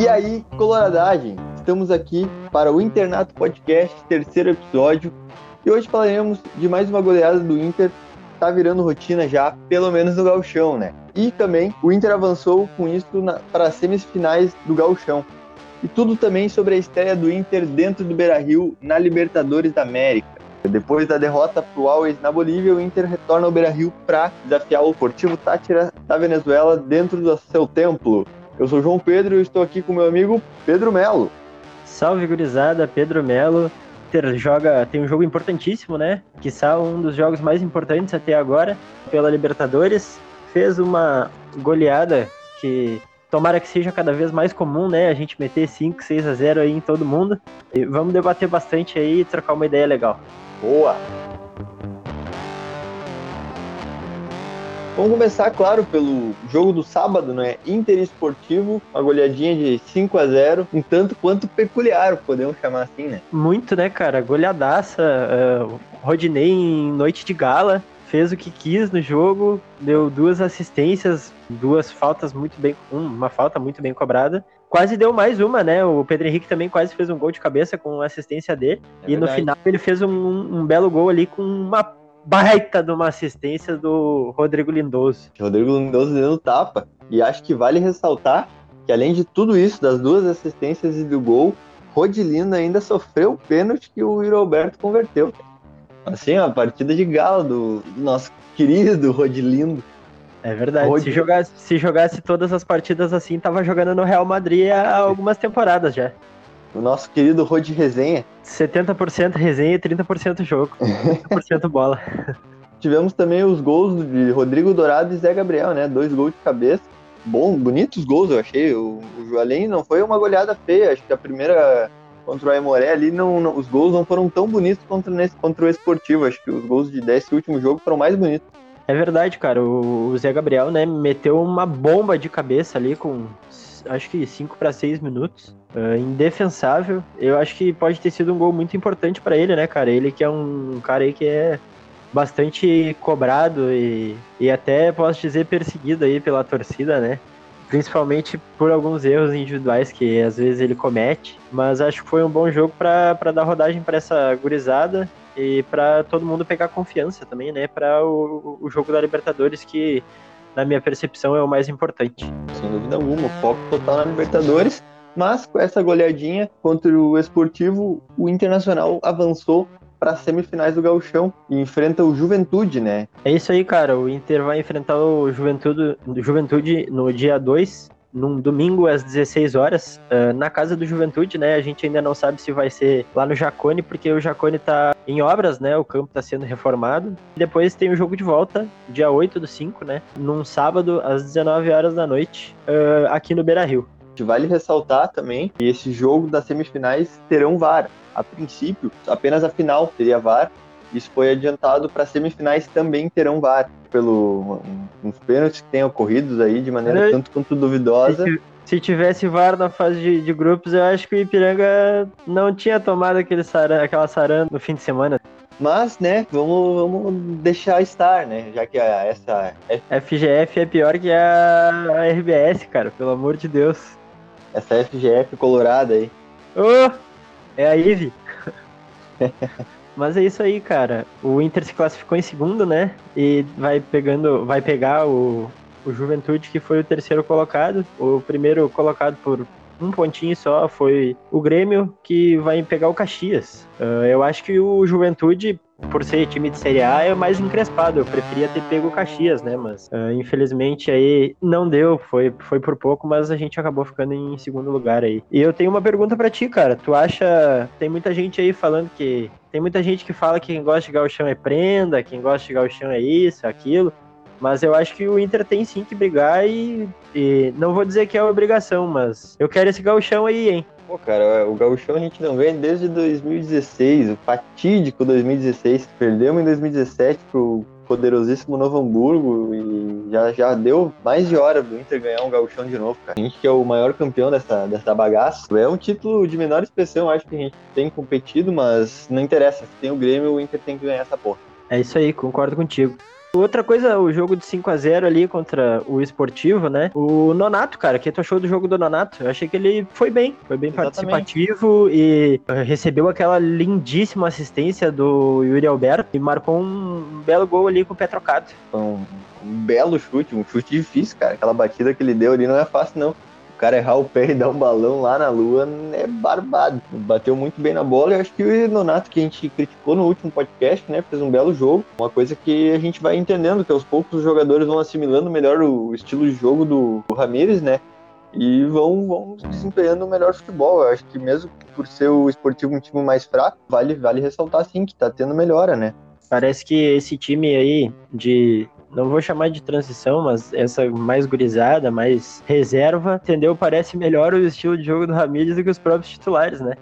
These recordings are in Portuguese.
E aí, coloradagem, estamos aqui para o Internato Podcast, terceiro episódio, e hoje falaremos de mais uma goleada do Inter, tá virando rotina já, pelo menos no gauchão, né? E também o Inter avançou com isso para as semifinais do gauchão. E tudo também sobre a estreia do Inter dentro do Beira-Rio na Libertadores da América. Depois da derrota para o Always na Bolívia, o Inter retorna ao Beira-Rio para desafiar o Portivo Tátira da Venezuela dentro do seu templo. Eu sou João Pedro e estou aqui com meu amigo Pedro Melo. Salve, gurizada, Pedro Melo. Inter joga, tem um jogo importantíssimo, né? Que um dos jogos mais importantes até agora pela Libertadores. Fez uma goleada que tomara que seja cada vez mais comum, né? A gente meter 5, 6 a 0 aí em todo mundo. E vamos debater bastante aí e trocar uma ideia legal. Boa! Vamos começar, claro, pelo jogo do sábado, né? Inter Esportivo, uma goleadinha de 5 a 0 um tanto quanto peculiar, podemos chamar assim, né? Muito, né, cara? Goleadaça, uh, Rodinei em noite de gala, fez o que quis no jogo, deu duas assistências, duas faltas muito bem, uma falta muito bem cobrada. Quase deu mais uma, né? O Pedro Henrique também quase fez um gol de cabeça com assistência dele. É e verdade. no final ele fez um, um belo gol ali com uma baita de uma assistência do Rodrigo Lindoso. Rodrigo Lindoso dando tapa. E acho que vale ressaltar que além de tudo isso, das duas assistências e do gol, Rodilindo ainda sofreu o pênalti que o Roberto converteu. Assim, uma partida de galo do, do nosso querido Rodilindo. É verdade. Rod... Se, jogasse, se jogasse todas as partidas assim, tava jogando no Real Madrid há algumas temporadas já o nosso querido Rod Resenha. 70% resenha e 30% jogo. 30% bola. Tivemos também os gols de Rodrigo Dourado e Zé Gabriel, né? Dois gols de cabeça. Bom, bonitos gols, eu achei. O, o Joalém não foi uma goleada feia. Acho que a primeira contra o Aimoré ali, não, não, os gols não foram tão bonitos contra, nesse, contra o Esportivo. Acho que os gols de desse último jogo foram mais bonitos. É verdade, cara. O, o Zé Gabriel, né, meteu uma bomba de cabeça ali com acho que 5 para 6 minutos. Uh, indefensável. Eu acho que pode ter sido um gol muito importante para ele, né, cara? Ele que é um cara aí que é bastante cobrado e, e até posso dizer perseguido aí pela torcida, né? Principalmente por alguns erros individuais que às vezes ele comete. Mas acho que foi um bom jogo para dar rodagem para essa gurizada e para todo mundo pegar confiança também, né? Para o, o jogo da Libertadores que na minha percepção, é o mais importante. Sem dúvida alguma, foco total na Libertadores. Mas com essa goleadinha contra o Esportivo, o Internacional avançou para as semifinais do Gauchão e enfrenta o Juventude, né? É isso aí, cara. O Inter vai enfrentar o Juventude, Juventude no dia 2 num domingo às 16 horas, uh, na casa do Juventude, né? A gente ainda não sabe se vai ser lá no Jacone, porque o Jacone tá em obras, né? O campo tá sendo reformado. Depois tem o jogo de volta, dia 8 do 5, né? Num sábado às 19 horas da noite, uh, aqui no Beira Rio. Vale ressaltar também que esse jogo das semifinais terão VAR. A princípio, apenas a final teria VAR, isso foi adiantado para semifinais também terão VAR, pelo uns pênaltis que têm ocorrido aí de maneira eu, tanto quanto duvidosa. Se, se, tivesse VAR na fase de, de, grupos, eu acho que o Ipiranga não tinha tomado aquele saran, aquela sarana no fim de semana. Mas, né, vamos, vamos deixar estar, né? Já que a, essa. FGF é pior que a, a RBS, cara, pelo amor de Deus. Essa FGF colorada aí. Oh, é a Ive. Mas é isso aí, cara. O Inter se classificou em segundo, né? E vai pegando, vai pegar o, o Juventude, que foi o terceiro colocado. O primeiro colocado por um pontinho só foi o Grêmio, que vai pegar o Caxias. Uh, eu acho que o Juventude, por ser time de Série A, é mais encrespado. Eu preferia ter pego o Caxias, né? Mas uh, infelizmente aí não deu, foi, foi por pouco, mas a gente acabou ficando em segundo lugar aí. E eu tenho uma pergunta para ti, cara. Tu acha. Tem muita gente aí falando que. Tem muita gente que fala que quem gosta de gauchão é prenda, quem gosta de gauchão é isso, aquilo. Mas eu acho que o Inter tem sim que brigar e, e não vou dizer que é obrigação, mas eu quero esse gauchão aí, hein? Pô, cara, o gauchão a gente não vê desde 2016, o fatídico 2016. Perdemos em 2017 pro poderosíssimo Novo Hamburgo e já, já deu mais de hora do Inter ganhar um gauchão de novo, cara. A gente que é o maior campeão dessa, dessa bagaça. É um título de menor expressão, acho que a gente tem competido, mas não interessa. Se tem o Grêmio, o Inter tem que ganhar essa porra. É isso aí, concordo contigo. Outra coisa, o jogo de 5 a 0 ali contra o Esportivo, né? O Nonato, cara, o que tu achou do jogo do Nonato? Eu achei que ele foi bem, foi bem Exatamente. participativo e recebeu aquela lindíssima assistência do Yuri Alberto e marcou um belo gol ali com o pé trocado. Um, um belo chute, um chute difícil, cara. Aquela batida que ele deu ali não é fácil, não cara errar o pé e dar um balão lá na lua é barbado. Bateu muito bem na bola e acho que o Nonato, que a gente criticou no último podcast, né, fez um belo jogo. Uma coisa que a gente vai entendendo, que aos poucos os jogadores vão assimilando melhor o estilo de jogo do, do Ramires, né? E vão, vão desempenhando o melhor futebol. Eu acho que mesmo por ser o esportivo um time mais fraco, vale, vale ressaltar sim que tá tendo melhora, né? Parece que esse time aí de não vou chamar de transição, mas essa mais gurizada, mais reserva, entendeu? Parece melhor o estilo de jogo do Ramírez do que os próprios titulares, né?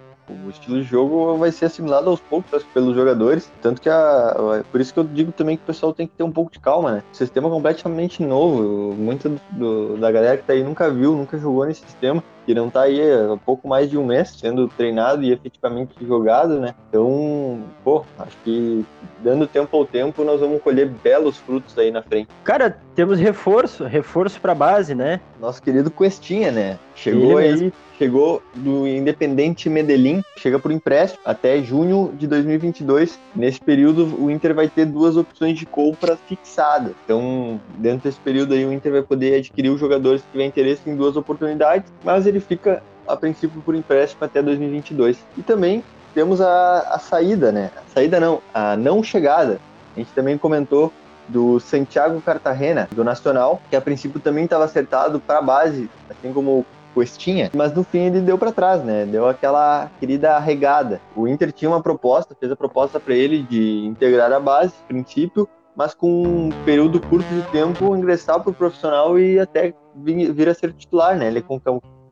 O estilo de jogo vai ser assimilado aos poucos pelos jogadores. Tanto que a, por isso que eu digo também que o pessoal tem que ter um pouco de calma, né? O sistema é completamente novo. Muita do, da galera que tá aí nunca viu, nunca jogou nesse sistema que não tá aí há pouco mais de um mês sendo treinado e efetivamente jogado, né? Então, pô, acho que dando tempo ao tempo nós vamos colher belos frutos aí na frente. Cara, temos reforço, reforço pra base, né? Nosso querido Questinha, né? Chegou Ele aí, mesmo. chegou do Independente Medellín, chega por empréstimo até junho de 2022. Nesse período o Inter vai ter duas opções de compra fixadas. Então, dentro desse período aí o Inter vai poder adquirir os jogadores que tiver interesse em duas oportunidades, mas ele fica a princípio por empréstimo até 2022. E também temos a, a saída, né? A saída não, a não chegada. A gente também comentou do Santiago Cartagena, do Nacional, que a princípio também estava acertado para a base, assim como o Questinha, mas no fim ele deu para trás, né? Deu aquela querida arregada. O Inter tinha uma proposta, fez a proposta para ele de integrar a base, princípio, mas com um período curto de tempo ingressar para o profissional e até vir, vir, a ser titular, né? Ele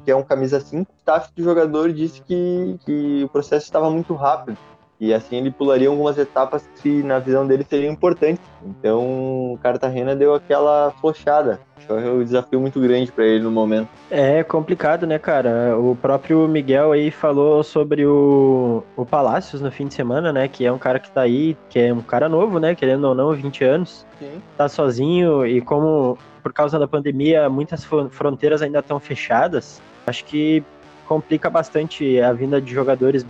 que é um camisa 5, o staff do jogador disse que, que o processo estava muito rápido. E assim ele pularia algumas etapas que na visão dele seriam importantes. Então o Cartagena deu aquela flochada. Que é um desafio muito grande para ele no momento. É complicado, né, cara? O próprio Miguel aí falou sobre o, o Palácios no fim de semana, né? Que é um cara que tá aí, que é um cara novo, né? Querendo ou não, 20 anos. Sim. Tá sozinho e como por causa da pandemia muitas fronteiras ainda estão fechadas, Acho que complica bastante a vinda de jogadores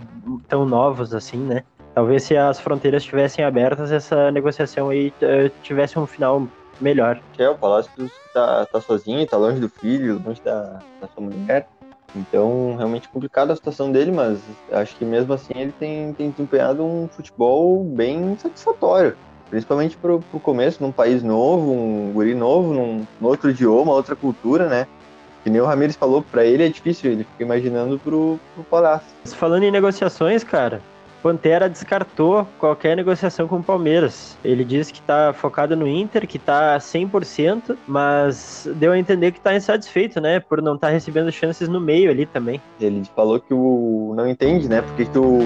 tão novos assim, né? Talvez se as fronteiras estivessem abertas, essa negociação aí uh, tivesse um final melhor. É, o Palácio tá, tá sozinho, tá longe do filho, longe da, da sua mulher. Então, realmente complicada a situação dele, mas acho que mesmo assim ele tem, tem desempenhado um futebol bem satisfatório. Principalmente pro, pro começo, num país novo, um guri novo, num, num outro idioma, outra cultura, né? Que nem o Ramirez falou, para ele é difícil, ele fica imaginando pro, pro Palácio. Falando em negociações, cara, Pantera descartou qualquer negociação com o Palmeiras. Ele disse que está focado no Inter, que está 100%, mas deu a entender que está insatisfeito, né? Por não estar tá recebendo chances no meio ali também. Ele falou que o não entende, né? Porque que o,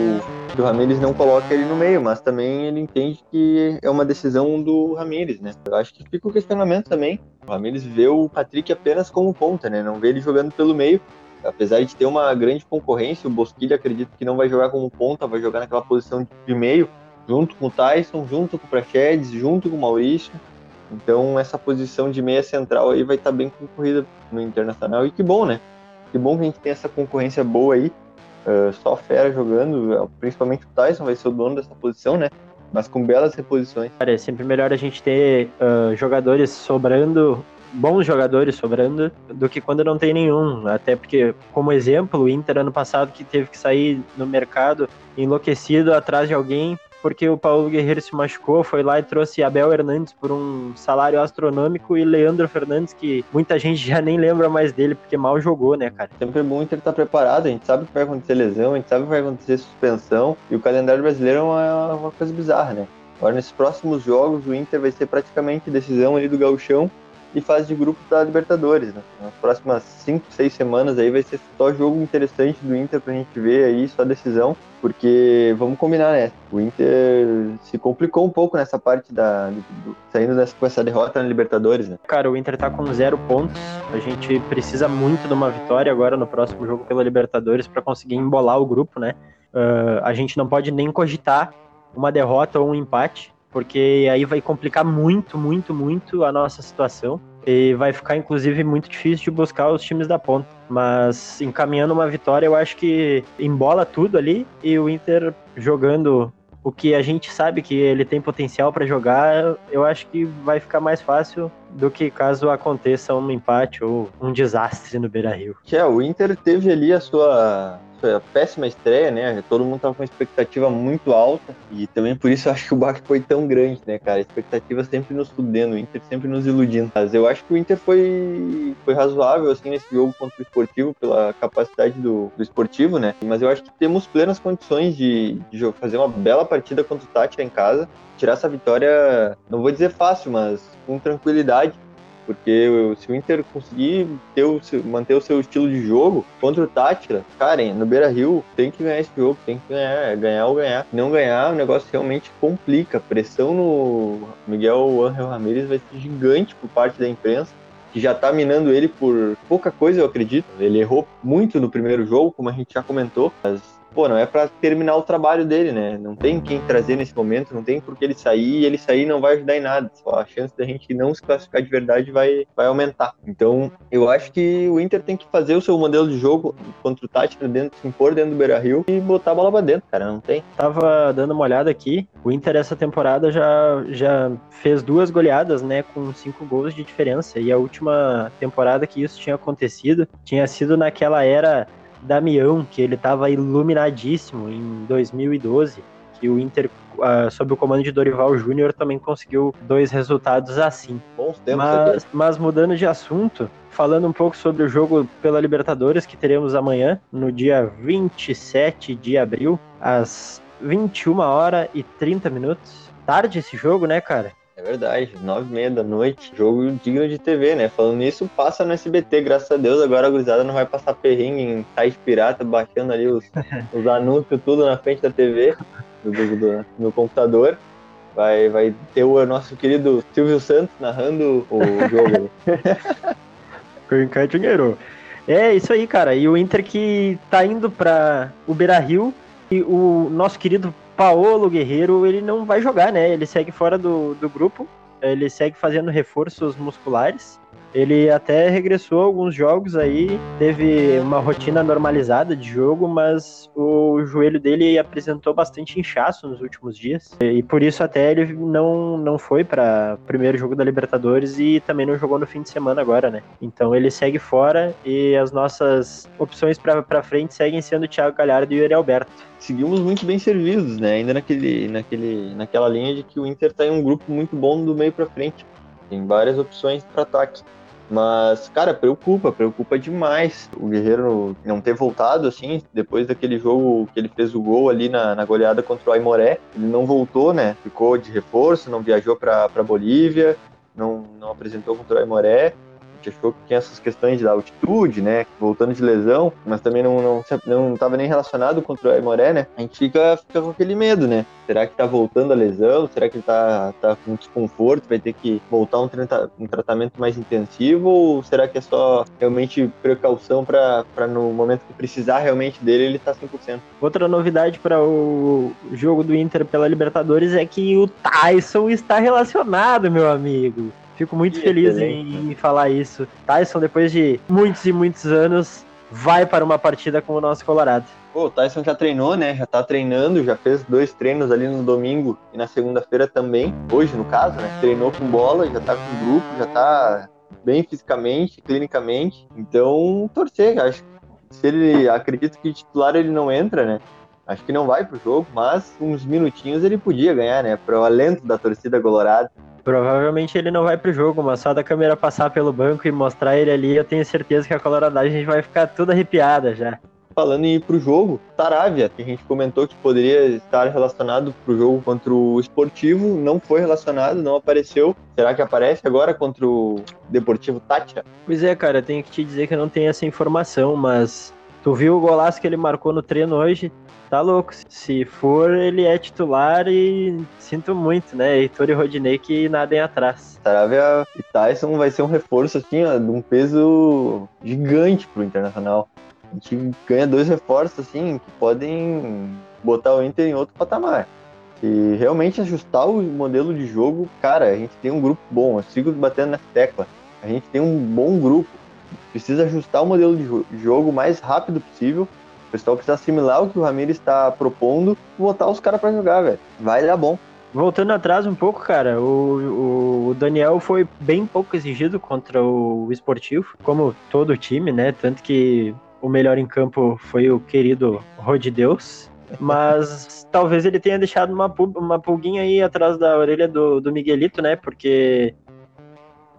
que o Ramires não coloca ele no meio, mas também ele entende que é uma decisão do Ramires, né? Eu acho que fica o questionamento também. O Ramires vê o Patrick apenas como ponta, né? Não vê ele jogando pelo meio apesar de ter uma grande concorrência, o Bosquilha acredito que não vai jogar como ponta, vai jogar naquela posição de meio, junto com o Tyson, junto com o Prachedes, junto com o Maurício. Então essa posição de meia central aí vai estar bem concorrida no Internacional. E que bom, né? Que bom que a gente tem essa concorrência boa aí. Uh, só fera jogando, principalmente o Tyson vai ser o dono dessa posição, né? Mas com belas reposições. Cara, é sempre melhor a gente ter uh, jogadores sobrando bons jogadores sobrando do que quando não tem nenhum. Até porque, como exemplo, o Inter ano passado que teve que sair no mercado enlouquecido atrás de alguém porque o Paulo Guerreiro se machucou, foi lá e trouxe Abel Hernandes por um salário astronômico e Leandro Fernandes, que muita gente já nem lembra mais dele, porque mal jogou, né, cara? Sempre bom o Inter estar tá preparado, a gente sabe que vai acontecer lesão, a gente sabe que vai acontecer suspensão, e o calendário brasileiro é uma, uma coisa bizarra, né? Agora, nesses próximos jogos, o Inter vai ser praticamente decisão ali do gauchão, e fase de grupo da Libertadores. Né? Nas próximas 5, 6 semanas aí vai ser só jogo interessante do Inter pra gente ver aí, só decisão, porque vamos combinar, né? O Inter se complicou um pouco nessa parte da. Do, saindo dessa, com essa derrota na Libertadores, né? Cara, o Inter tá com zero pontos. A gente precisa muito de uma vitória agora no próximo jogo pela Libertadores para conseguir embolar o grupo, né? Uh, a gente não pode nem cogitar uma derrota ou um empate porque aí vai complicar muito, muito, muito a nossa situação. E vai ficar, inclusive, muito difícil de buscar os times da ponta. Mas encaminhando uma vitória, eu acho que embola tudo ali e o Inter jogando o que a gente sabe que ele tem potencial para jogar, eu acho que vai ficar mais fácil do que caso aconteça um empate ou um desastre no Beira-Rio. Que é, o Inter teve ali a sua péssima estreia, né? Todo mundo tava com uma expectativa muito alta e também por isso eu acho que o baque foi tão grande, né, cara? A expectativa sempre nos fudendo, o Inter sempre nos iludindo. Mas eu acho que o Inter foi, foi razoável, assim, nesse jogo contra o Esportivo, pela capacidade do, do Esportivo, né? Mas eu acho que temos plenas condições de, de fazer uma bela partida contra o Tati em casa, tirar essa vitória, não vou dizer fácil, mas com tranquilidade porque se o Inter conseguir ter o manter o seu estilo de jogo contra o Tátira, cara, no Beira Rio tem que ganhar esse jogo, tem que ganhar, ganhar ou ganhar. Não ganhar, o negócio realmente complica. A pressão no Miguel Angel Ramírez vai ser gigante por parte da imprensa que já tá minando ele por pouca coisa, eu acredito. Ele errou muito no primeiro jogo, como a gente já comentou, mas pô, não é para terminar o trabalho dele, né? Não tem quem trazer nesse momento, não tem por que ele sair, e ele sair não vai ajudar em nada. Só a chance da gente não se classificar de verdade vai, vai aumentar. Então, eu acho que o Inter tem que fazer o seu modelo de jogo contra o Tátira dentro, se impor dentro do Beira-Rio e botar a bola pra dentro, cara, não tem. Tava dando uma olhada aqui, o Inter essa temporada já, já fez duas goleadas, né, com cinco gols de diferença, e a última temporada que isso tinha acontecido tinha sido naquela era Damião, que ele estava iluminadíssimo em 2012, que o Inter, uh, sob o comando de Dorival Júnior, também conseguiu dois resultados assim. Bons tempos mas, mas mudando de assunto, falando um pouco sobre o jogo pela Libertadores que teremos amanhã, no dia 27 de abril, às 21 horas e 30 minutos. Tarde esse jogo, né, cara? É verdade, nove e meia da noite, jogo digno de TV, né? Falando nisso, passa no SBT, graças a Deus, agora a gurizada não vai passar perrengue em site pirata, baixando ali os, os anúncios tudo na frente da TV, do, do, do, no computador. Vai, vai ter o nosso querido Silvio Santos narrando o jogo. Quem dinheiro. É isso aí, cara. E o Inter que tá indo para o Beira Rio e o nosso querido Paolo Guerreiro, ele não vai jogar, né? Ele segue fora do, do grupo, ele segue fazendo reforços musculares. Ele até regressou a alguns jogos aí, teve uma rotina normalizada de jogo, mas o joelho dele apresentou bastante inchaço nos últimos dias. E por isso até ele não, não foi para o primeiro jogo da Libertadores e também não jogou no fim de semana agora, né? Então ele segue fora e as nossas opções para frente seguem sendo Thiago Galhardo e Yuri Alberto seguimos muito bem servidos, né? Ainda naquele, naquele, naquela linha de que o Inter está em um grupo muito bom do meio para frente. Tem várias opções para ataque. Mas, cara, preocupa, preocupa demais o Guerreiro não ter voltado, assim, depois daquele jogo que ele fez o gol ali na, na goleada contra o Aimoré. Ele não voltou, né? Ficou de reforço, não viajou para Bolívia, não, não apresentou contra o Aimoré gente achou que tinha essas questões da altitude, né? Voltando de lesão, mas também não não não estava nem relacionado contra o Aimoré, né? A gente fica, fica com aquele medo, né? Será que tá voltando a lesão? Será que ele tá, tá com desconforto? Vai ter que voltar um, um tratamento mais intensivo? Ou será que é só realmente precaução para no momento que precisar realmente dele, ele tá 100%? Outra novidade para o jogo do Inter pela Libertadores é que o Tyson está relacionado, meu amigo. Fico muito que feliz em, em, falar isso. Tyson, depois de muitos e muitos anos, vai para uma partida com o nosso Colorado. Pô, o Tyson já treinou, né? Já tá treinando, já fez dois treinos ali no domingo e na segunda-feira também. Hoje, no caso, né? Treinou com bola, já tá com grupo, já tá bem fisicamente, clinicamente. Então, torcer, acho se ele acredita que titular ele não entra, né? Acho que não vai pro jogo, mas uns minutinhos ele podia ganhar, né? Para o alento da torcida colorada. Provavelmente ele não vai pro jogo, mas só da câmera passar pelo banco e mostrar ele ali, eu tenho certeza que a coloradagem vai ficar toda arrepiada já. Falando em ir pro jogo, Taravia, que a gente comentou que poderia estar relacionado pro jogo contra o Esportivo, não foi relacionado, não apareceu. Será que aparece agora contra o Deportivo Tátia? Pois é, cara, eu tenho que te dizer que eu não tenho essa informação, mas tu viu o golaço que ele marcou no treino hoje? Tá louco. Se for, ele é titular e sinto muito, né? Heitor e Rodinei que nadem atrás. Saravia e Tyson vai ser um reforço, assim, ó, de um peso gigante pro Internacional. A gente ganha dois reforços, assim, que podem botar o Inter em outro patamar. E realmente ajustar o modelo de jogo, cara, a gente tem um grupo bom, eu sigo batendo nessa tecla. A gente tem um bom grupo. Precisa ajustar o modelo de jogo o mais rápido possível. Pessoal precisa assimilar o que o Ramiro está propondo e botar os caras para jogar, velho. Vai dar bom. Voltando atrás um pouco, cara, o, o, Daniel foi bem pouco exigido contra o esportivo, como todo o time, né? Tanto que o melhor em campo foi o querido Rod Deus. Mas talvez ele tenha deixado uma, uma pulguinha aí atrás da orelha do, do Miguelito, né? Porque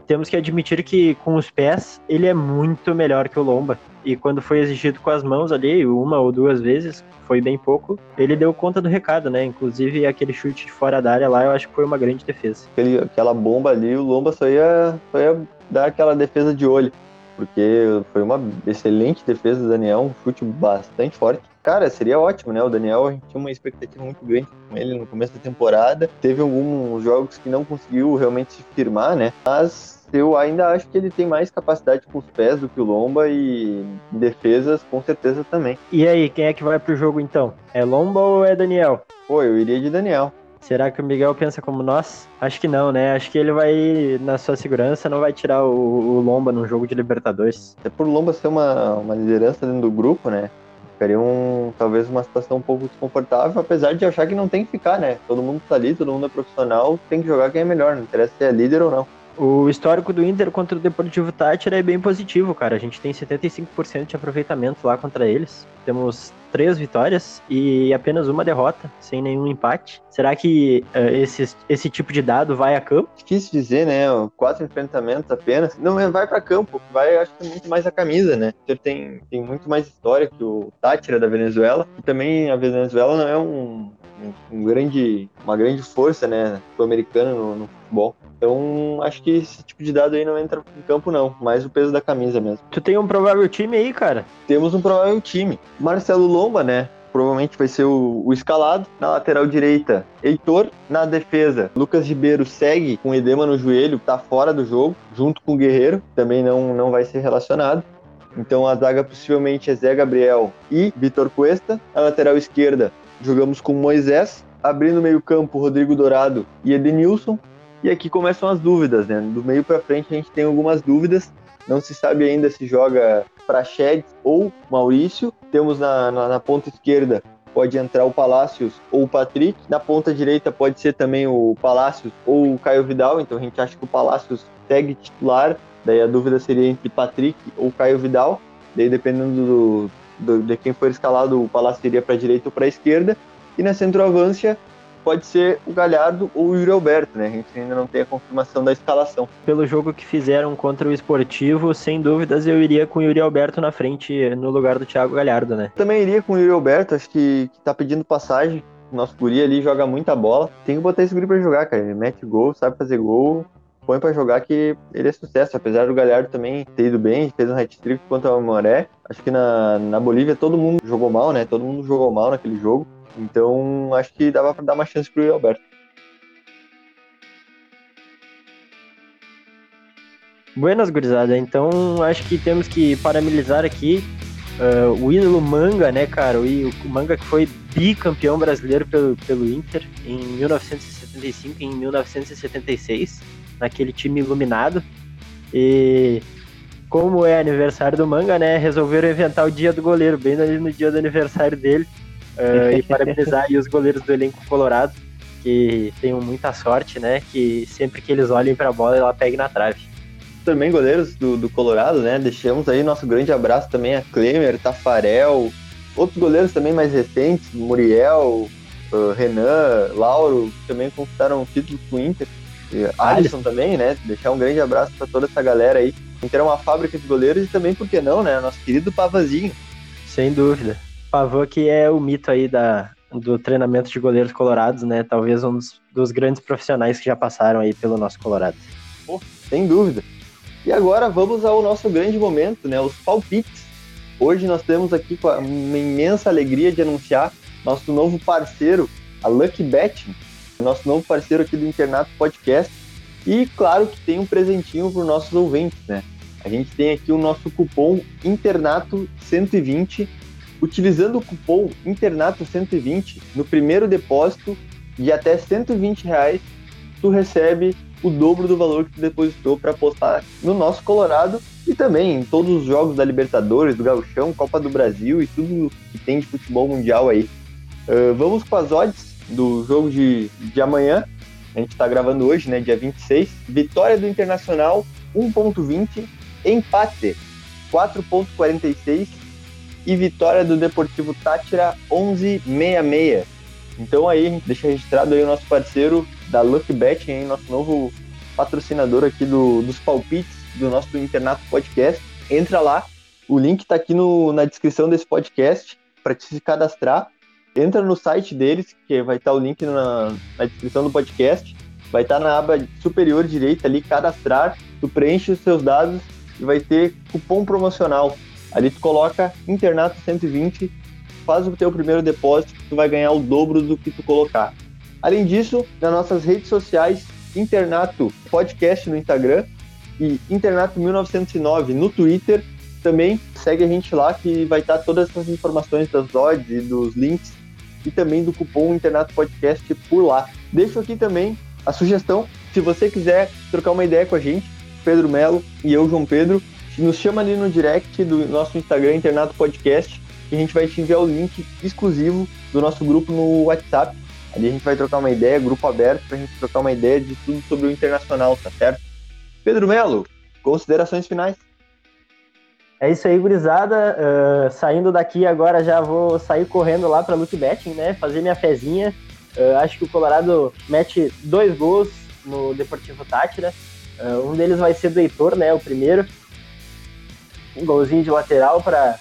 temos que admitir que com os pés ele é muito melhor que o Lomba. E quando foi exigido com as mãos ali, uma ou duas vezes, foi bem pouco, ele deu conta do recado, né? Inclusive aquele chute de fora da área lá, eu acho que foi uma grande defesa. Aquele, aquela bomba ali, o Lomba só ia, só ia dar aquela defesa de olho porque foi uma excelente defesa do Daniel, um chute bastante forte. Cara, seria ótimo, né? O Daniel, a gente tinha uma expectativa muito grande com ele no começo da temporada. Teve alguns jogos que não conseguiu realmente se firmar, né? Mas eu ainda acho que ele tem mais capacidade com os pés do que o Lomba e defesas com certeza também. E aí, quem é que vai pro jogo então? É Lomba ou é Daniel? Pô, eu iria de Daniel. Será que o Miguel pensa como nós? Acho que não, né? Acho que ele vai, na sua segurança, não vai tirar o, o Lomba num jogo de Libertadores. Até por Lomba ser uma, uma liderança dentro do grupo, né? Ficaria um, talvez uma situação um pouco desconfortável, apesar de achar que não tem que ficar, né? Todo mundo tá ali, todo mundo é profissional, tem que jogar quem é melhor, não interessa se é líder ou não. O histórico do Inter contra o Deportivo Tátira é bem positivo, cara. A gente tem 75% de aproveitamento lá contra eles. Temos três vitórias e apenas uma derrota, sem nenhum empate. Será que uh, esse, esse tipo de dado vai a campo? Difícil dizer, né? Quatro enfrentamentos apenas. Não é, vai para campo, vai, acho que muito mais a camisa, né? O tem, tem muito mais história que o Tátira da Venezuela. E também a Venezuela não é um, um grande, uma grande força, né? Sul-americana no, no futebol. Então, acho que esse tipo de dado aí não entra em campo, não. Mais o peso da camisa mesmo. Tu tem um provável time aí, cara? Temos um provável time. Marcelo Lomba, né? Provavelmente vai ser o, o escalado. Na lateral direita, Heitor. Na defesa, Lucas Ribeiro segue com edema no joelho, tá fora do jogo, junto com o Guerreiro. Também não, não vai ser relacionado. Então a zaga possivelmente é Zé Gabriel e Vitor Cuesta. Na lateral esquerda, jogamos com Moisés. Abrindo meio campo, Rodrigo Dourado e Edenilson. E aqui começam as dúvidas, né? Do meio para frente a gente tem algumas dúvidas. Não se sabe ainda se joga Praxedes ou Maurício. Temos na, na, na, ponta esquerda pode entrar o Palácios ou o Patrick. Na ponta direita pode ser também o Palácios ou o Caio Vidal. Então a gente acha que o Palácios segue titular. Daí a dúvida seria entre Patrick ou Caio Vidal. Daí dependendo do, do de quem for escalado, o Palácio iria para a direita ou para a esquerda. E na centroavância pode ser o Galhardo ou o Yuri Alberto, né? A gente ainda não tem a confirmação da escalação. Pelo jogo que fizeram contra o Esportivo, sem dúvidas eu iria com o Yuri Alberto na frente no lugar do Thiago Galhardo, né? Também iria com o Yuri Alberto, acho que, que tá pedindo passagem. Nosso guri ali joga muita bola. Tem que botar esse guri pra jogar, cara. Ele mete gol, sabe fazer gol põe para jogar que ele é sucesso. Apesar do Galhardo também ter ido bem, fez um hat-trick contra o Amoré. Acho que na, na Bolívia todo mundo jogou mal, né? Todo mundo jogou mal naquele jogo. Então, acho que dava para dar uma chance pro Alberto. Buenas, gurizada. Então, acho que temos que parabenizar aqui uh, o ídolo Manga, né, cara? O, o, Manga que foi bicampeão brasileiro pelo, pelo Inter em 1975 e em 1976, naquele time iluminado. E como é aniversário do Manga, né, resolveram inventar o dia do goleiro, bem ali no dia do aniversário dele. Uh, e parabenizar os goleiros do elenco colorado, que tenham muita sorte, né? Que sempre que eles olhem para a bola, ela pegue na trave. Também goleiros do, do Colorado, né? Deixamos aí nosso grande abraço também a Klemer, Tafarel, outros goleiros também mais recentes, Muriel, uh, Renan, Lauro, que também conquistaram títulos com o Inter. E Alisson também, né? Deixar um grande abraço para toda essa galera aí. Inter é uma fábrica de goleiros e também, por que não, né? Nosso querido Pavazinho. Sem dúvida. Pavão que é o mito aí da, do treinamento de goleiros colorados, né? Talvez um dos, dos grandes profissionais que já passaram aí pelo nosso Colorado. Sem dúvida. E agora vamos ao nosso grande momento, né? Os palpites. Hoje nós temos aqui com uma imensa alegria de anunciar nosso novo parceiro, a Lucky Bet, nosso novo parceiro aqui do Internato Podcast. E claro que tem um presentinho para os nossos ouvintes, né? A gente tem aqui o nosso cupom Internato 120 Utilizando o cupom Internato120 no primeiro depósito, de até 120 reais, tu recebe o dobro do valor que tu depositou para apostar no nosso Colorado e também em todos os jogos da Libertadores, do Gauchão, Copa do Brasil e tudo que tem de futebol mundial aí. Uh, vamos com as odds do jogo de, de amanhã. A gente está gravando hoje, né, dia 26. Vitória do Internacional, 1.20. Empate, 4.46. E vitória do Deportivo Tátira, 11.66. Então aí, deixa registrado aí o nosso parceiro da Lucky Bet, hein, nosso novo patrocinador aqui do, dos palpites do nosso Internato Podcast. Entra lá, o link está aqui no, na descrição desse podcast para te se cadastrar. Entra no site deles, que vai estar o link na, na descrição do podcast. Vai estar na aba superior direita ali, cadastrar. Tu preenche os seus dados e vai ter cupom promocional. Ali tu coloca Internato 120, faz o teu primeiro depósito, tu vai ganhar o dobro do que tu colocar. Além disso, nas nossas redes sociais, Internato Podcast no Instagram e Internato 1909 no Twitter. Também segue a gente lá que vai estar todas essas informações das odds e dos links e também do cupom Internato Podcast por lá. Deixo aqui também a sugestão, se você quiser trocar uma ideia com a gente, Pedro Melo e eu, João Pedro, nos chama ali no direct do nosso Instagram Internato Podcast e a gente vai te enviar o link exclusivo do nosso grupo no WhatsApp Ali a gente vai trocar uma ideia, grupo aberto, para a gente trocar uma ideia de tudo sobre o internacional, tá certo? Pedro Melo, considerações finais. É isso aí, gurizada. Uh, saindo daqui agora já vou sair correndo lá para Luke Betting, né? Fazer minha fezinha. Uh, acho que o Colorado mete dois gols no Deportivo Tátira. Uh, um deles vai ser do Heitor, né? O primeiro. Um golzinho de lateral para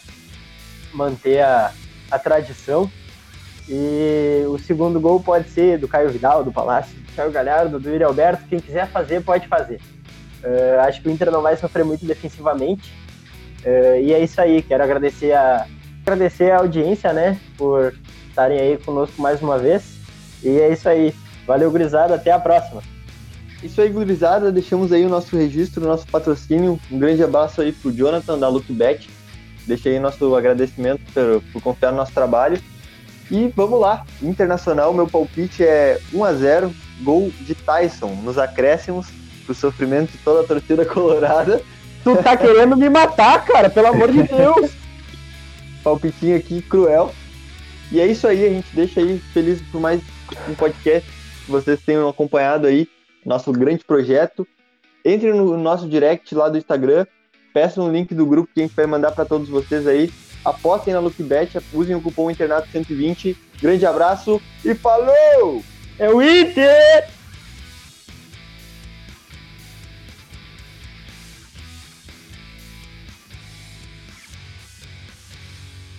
manter a, a tradição. E o segundo gol pode ser do Caio Vidal, do Palácio, do Caio Galhardo, do Yuri Alberto. Quem quiser fazer, pode fazer. Uh, acho que o Inter não vai sofrer muito defensivamente. Uh, e é isso aí. Quero agradecer a, agradecer a audiência, né, por estarem aí conosco mais uma vez. E é isso aí. Valeu, gurizada. Até a próxima. Isso aí, gurizada. Deixamos aí o nosso registro, o nosso patrocínio. Um grande abraço aí pro Jonathan da Lookback. Deixei nosso agradecimento por, por confiar no nosso trabalho. E vamos lá, Internacional, meu palpite é 1 a 0 gol de Tyson nos acréscimos, pro sofrimento de toda a torcida colorada. Tu tá querendo me matar, cara, pelo amor de Deus! Palpitinho aqui, cruel. E é isso aí, a gente deixa aí feliz por mais um podcast que vocês tenham acompanhado aí, nosso grande projeto. Entre no nosso direct lá do Instagram, peçam o link do grupo que a gente vai mandar para todos vocês aí apostem na Lookbet, usem o cupom Internato120. Grande abraço e falou! É o Inter!